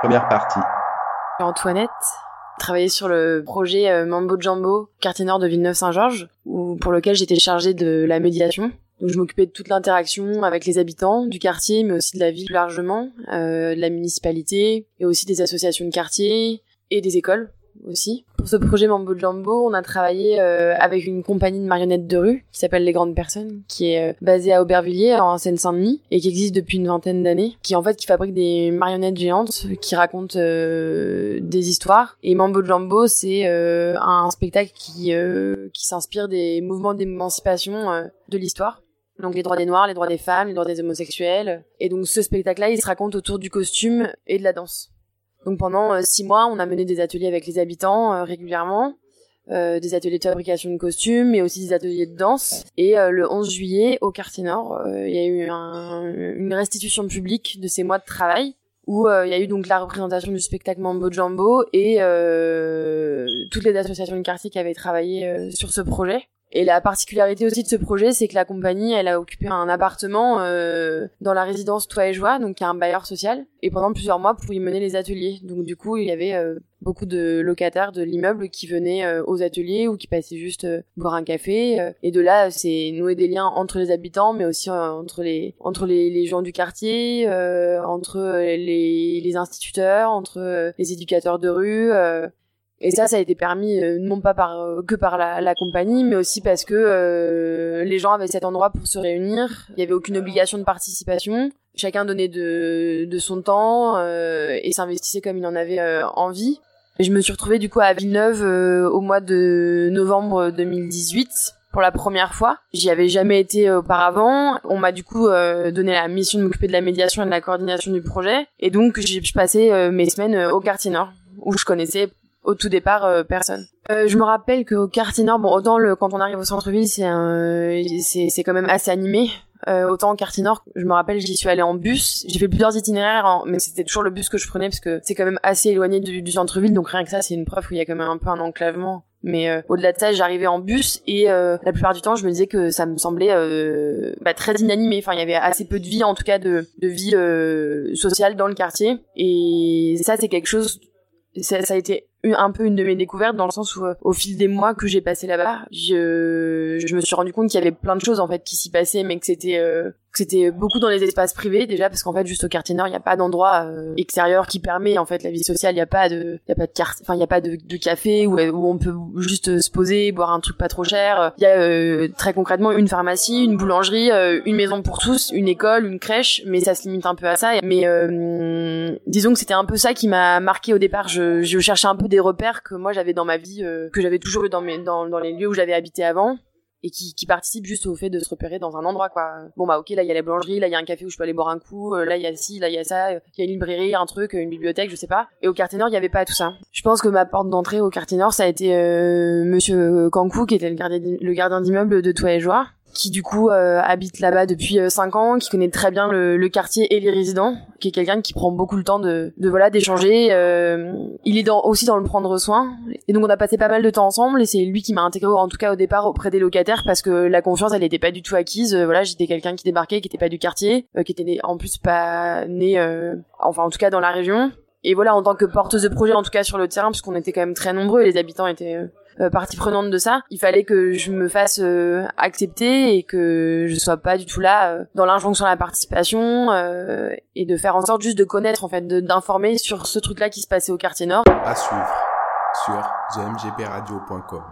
Première partie. Antoinette travaillé sur le projet euh, Mambo Jambo, quartier nord de Villeneuve-Saint-Georges, pour lequel j'étais chargée de la médiation. Donc je m'occupais de toute l'interaction avec les habitants du quartier, mais aussi de la ville plus largement, euh, de la municipalité, et aussi des associations de quartier et des écoles aussi. Pour ce projet Mambo Jumbo, on a travaillé euh, avec une compagnie de marionnettes de rue qui s'appelle Les Grandes Personnes, qui est euh, basée à Aubervilliers en Seine-Saint-Denis et qui existe depuis une vingtaine d'années, qui en fait qui fabrique des marionnettes géantes qui racontent euh, des histoires. Et Mambo Jumbo, c'est un spectacle qui qui s'inspire des mouvements d'émancipation de l'histoire donc les droits des noirs, les droits des femmes, les droits des homosexuels. Et donc ce spectacle-là, il se raconte autour du costume et de la danse. Donc pendant euh, six mois, on a mené des ateliers avec les habitants euh, régulièrement. Euh, des ateliers de fabrication de costumes, mais aussi des ateliers de danse. Et le 11 juillet, au quartier Nord, il y a eu une restitution publique de ces mois de travail, où il y a eu donc la représentation du spectacle Mambo Jumbo et toutes les associations du quartier qui avaient travaillé sur ce projet. Et la particularité aussi de ce projet, c'est que la compagnie, elle a occupé un appartement euh, dans la résidence Toi et Joie, donc qui est un bailleur social, et pendant plusieurs mois pour y mener les ateliers. Donc du coup, il y avait euh, beaucoup de locataires de l'immeuble qui venaient euh, aux ateliers ou qui passaient juste boire un café. et de là, c'est nouer des liens entre les habitants, mais aussi entre les entre les, les gens du quartier, entre les, les instituteurs, entre les éducateurs de rue. Et ça, ça a été permis euh, non pas par euh, que par la, la, compagnie, mais aussi parce que euh, les gens avaient cet endroit pour se réunir. Il y avait aucune obligation de participation. Chacun donnait de, de son temps et s'investissait comme il en avait envie. Et je me suis retrouvée du coup à Villeneuve au mois de novembre 2018 pour la première fois. J'y avais jamais été auparavant. On m'a du coup donné la mission de m'occuper de la médiation et de la coordination du projet. Et donc j'ai passé mes semaines au quartier nord où je connaissais au tout départ euh, personne. Euh, je me rappelle qu'au quartier nord, bon autant le quand on arrive au centre-ville, c'est c'est c'est quand même assez animé. Euh, autant au quartier nord, je me rappelle, j'y suis allée en bus. J'ai fait plusieurs itinéraires, mais c'était toujours le bus que je prenais parce que c'est quand même assez éloigné du, centre-ville, donc rien que ça, c'est une preuve qu'il y a quand même un peu un enclavement. Mais euh, au-delà de ça, j'arrivais en bus et euh, la plupart du temps, je me disais que ça me semblait euh, bah, très inanimé. Enfin, il y avait assez peu de vie, en tout cas de, de vie sociale dans le quartier. Et ça, c'est quelque chose ça, ça, a été un peu une de mes découvertes dans le sens où euh, au fil des mois que j'ai passé là-bas, je, je me suis rendu compte qu'il y avait plein de choses en fait qui s'y passaient, mais que c'était euh, que c'était beaucoup dans les espaces privés déjà parce qu'en fait juste au quartier nord il n'y a pas d'endroit euh, extérieur qui permet en fait la vie sociale. Il n'y a pas de il y a pas de enfin il y a pas de, de café où, où on peut juste se poser boire un truc pas trop cher. Il y a très concrètement une pharmacie une boulangerie une maison pour tous une école une crèche mais ça se limite un peu à ça. Mais disons que c'était un peu ça qui m'a marqué au départ. Je, je cherchais un peu des repères que moi j'avais dans ma vie, euh, que j'avais toujours eu dans, les lieux où j'avais habité avant et qui, qui participe juste au fait de se repérer dans un endroit quoi. Bon bah ok là il y a la boulangerie, là il y a un café où je peux aller boire un coup, euh, là il y a ci, là il y a ça, il y a une librairie, un truc, une bibliothèque, je sais pas. Et au quartier nord il y avait pas tout ça. Je pense que ma porte d'entrée au quartier nord ça a été euh, Monsieur Kankou qui était le gardien, le gardien d'immeuble de Toit et Joie qui du coup euh, habite là-bas depuis 5 euh, ans, qui connaît très bien le, le, quartier et les résidents, qui est quelqu'un qui prend beaucoup le temps de, de voilà d'échanger. Euh, il est dans, aussi dans le prendre soin, et donc on a passé pas mal de temps ensemble, et c'est lui qui m'a intégré en tout cas au départ auprès des locataires parce que la confiance elle était pas du tout acquise. voilà, j'étais quelqu'un qui débarquait, qui était pas du quartier, qui était en plus pas né, enfin en tout cas dans la région. Et voilà, en tant que porteuse de projet, en tout cas sur le terrain, parce qu'on était quand même très nombreux, et les habitants étaient euh, partie prenante de ça. Il fallait que je me fasse euh, accepter et que je sois pas du tout là euh, dans l'injonction à la participation et de faire en sorte juste de connaître en fait, d'informer sur ce truc-là qui se passait au quartier nord. À suivre sur gmgpradio.com.